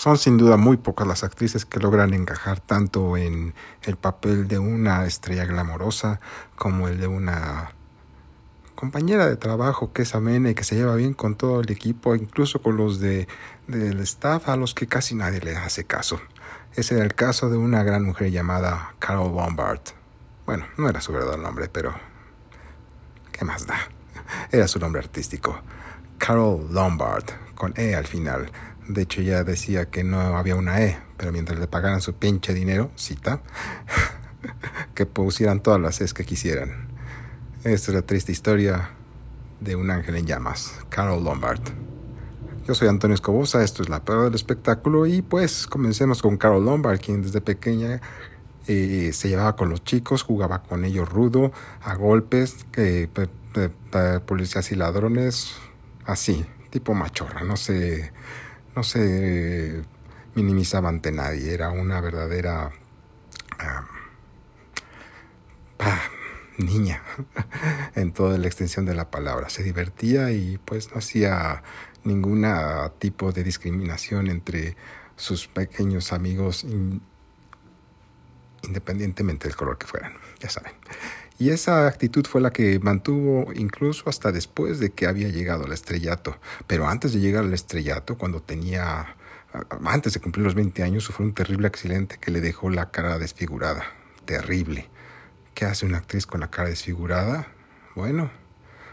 son sin duda muy pocas las actrices que logran encajar tanto en el papel de una estrella glamorosa como el de una compañera de trabajo que es amena y que se lleva bien con todo el equipo, incluso con los de, del staff a los que casi nadie le hace caso. Ese era el caso de una gran mujer llamada Carol Lombard. Bueno, no era su verdadero nombre, pero ¿qué más da? Era su nombre artístico. Carol Lombard, con E al final. De hecho, ya decía que no había una E, pero mientras le pagaran su pinche dinero, cita, que pusieran todas las E's que quisieran. Esta es la triste historia de un ángel en llamas, Carol Lombard. Yo soy Antonio Escobosa, esto es La Prueba del Espectáculo y pues comencemos con Carol Lombard, quien desde pequeña eh, se llevaba con los chicos, jugaba con ellos rudo, a golpes, policías y ladrones, así, tipo machorra, no se, no se minimizaba ante nadie, era una verdadera ah, niña en toda la extensión de la palabra. Se divertía y pues no hacía ningún tipo de discriminación entre sus pequeños amigos independientemente del color que fueran, ya saben. Y esa actitud fue la que mantuvo incluso hasta después de que había llegado al estrellato. Pero antes de llegar al estrellato, cuando tenía, antes de cumplir los 20 años, sufrió un terrible accidente que le dejó la cara desfigurada. Terrible. ¿Qué hace una actriz con la cara desfigurada? Bueno,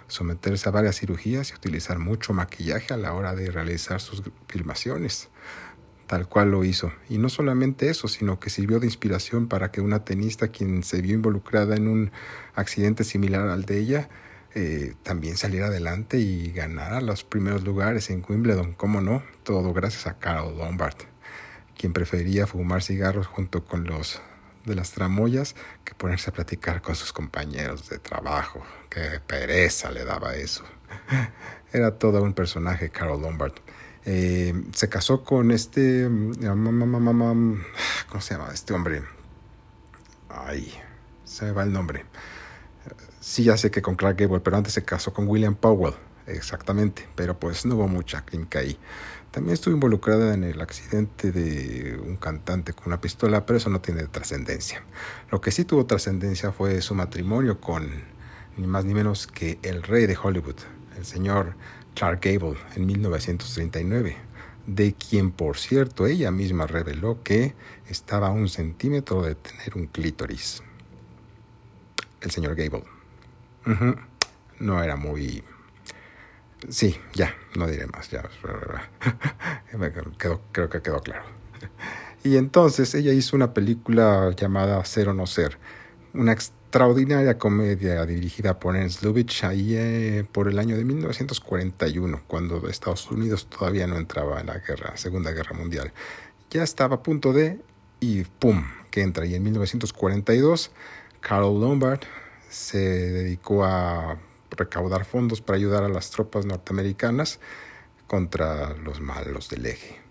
someterse a varias cirugías y utilizar mucho maquillaje a la hora de realizar sus filmaciones tal cual lo hizo. Y no solamente eso, sino que sirvió de inspiración para que una tenista quien se vio involucrada en un accidente similar al de ella, eh, también saliera adelante y ganara los primeros lugares en Wimbledon. ¿Cómo no? Todo gracias a Carol Lombard, quien prefería fumar cigarros junto con los de las tramoyas que ponerse a platicar con sus compañeros de trabajo. Qué pereza le daba eso. Era todo un personaje, Carol Lombard. Eh, se casó con este. ¿Cómo se llama? Este hombre. Ay, se me va el nombre. Sí, ya sé que con Clark Gable, pero antes se casó con William Powell. Exactamente, pero pues no hubo mucha clínica ahí. También estuvo involucrada en el accidente de un cantante con una pistola, pero eso no tiene trascendencia. Lo que sí tuvo trascendencia fue su matrimonio con ni más ni menos que el rey de Hollywood, el señor Clark Gable en 1939, de quien por cierto ella misma reveló que estaba a un centímetro de tener un clítoris. El señor Gable. No era muy... Sí, ya, no diré más, ya. creo que quedó claro. Y entonces ella hizo una película llamada Ser o No Ser, una extraordinaria comedia dirigida por Ernst Lubitsch ahí eh, por el año de 1941, cuando Estados Unidos todavía no entraba en la guerra, Segunda Guerra Mundial. Ya estaba a punto de y ¡pum! que entra. Y en 1942, Carol Lombard se dedicó a recaudar fondos para ayudar a las tropas norteamericanas contra los malos del eje.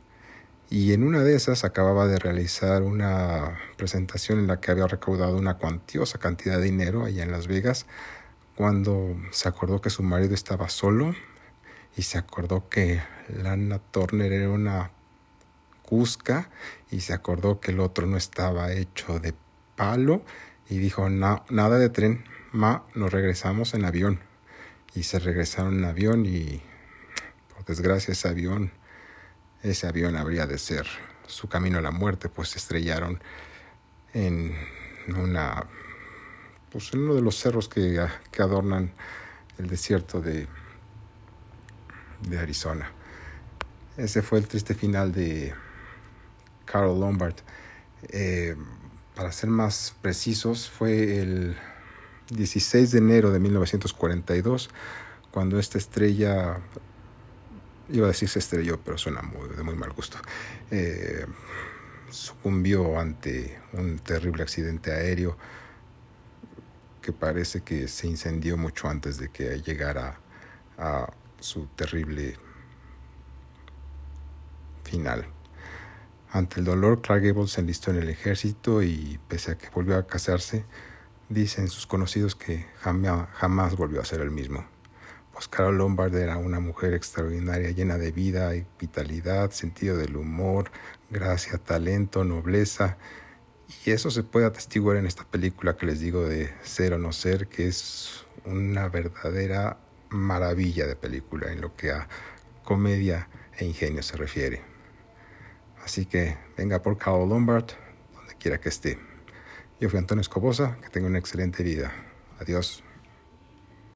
Y en una de esas acababa de realizar una presentación en la que había recaudado una cuantiosa cantidad de dinero allá en Las Vegas, cuando se acordó que su marido estaba solo y se acordó que Lana Turner era una cusca y se acordó que el otro no estaba hecho de palo y dijo, no, nada de tren, ma, nos regresamos en avión. Y se regresaron en avión y por desgracia ese avión ese avión habría de ser su camino a la muerte, pues se estrellaron en una pues en uno de los cerros que, que adornan el desierto de, de Arizona. Ese fue el triste final de Carol Lombard. Eh, para ser más precisos, fue el 16 de enero de 1942 cuando esta estrella iba a decir se estrelló, pero suena muy, de muy mal gusto, eh, sucumbió ante un terrible accidente aéreo que parece que se incendió mucho antes de que llegara a su terrible final. Ante el dolor, Clark Gable se enlistó en el ejército y pese a que volvió a casarse, dicen sus conocidos que jamás, jamás volvió a ser el mismo Oscar Lombard era una mujer extraordinaria, llena de vida y vitalidad, sentido del humor, gracia, talento, nobleza. Y eso se puede atestiguar en esta película que les digo de Ser o No Ser, que es una verdadera maravilla de película en lo que a comedia e ingenio se refiere. Así que venga por Carl Lombard, donde quiera que esté. Yo fui Antonio Escobosa, que tenga una excelente vida. Adiós.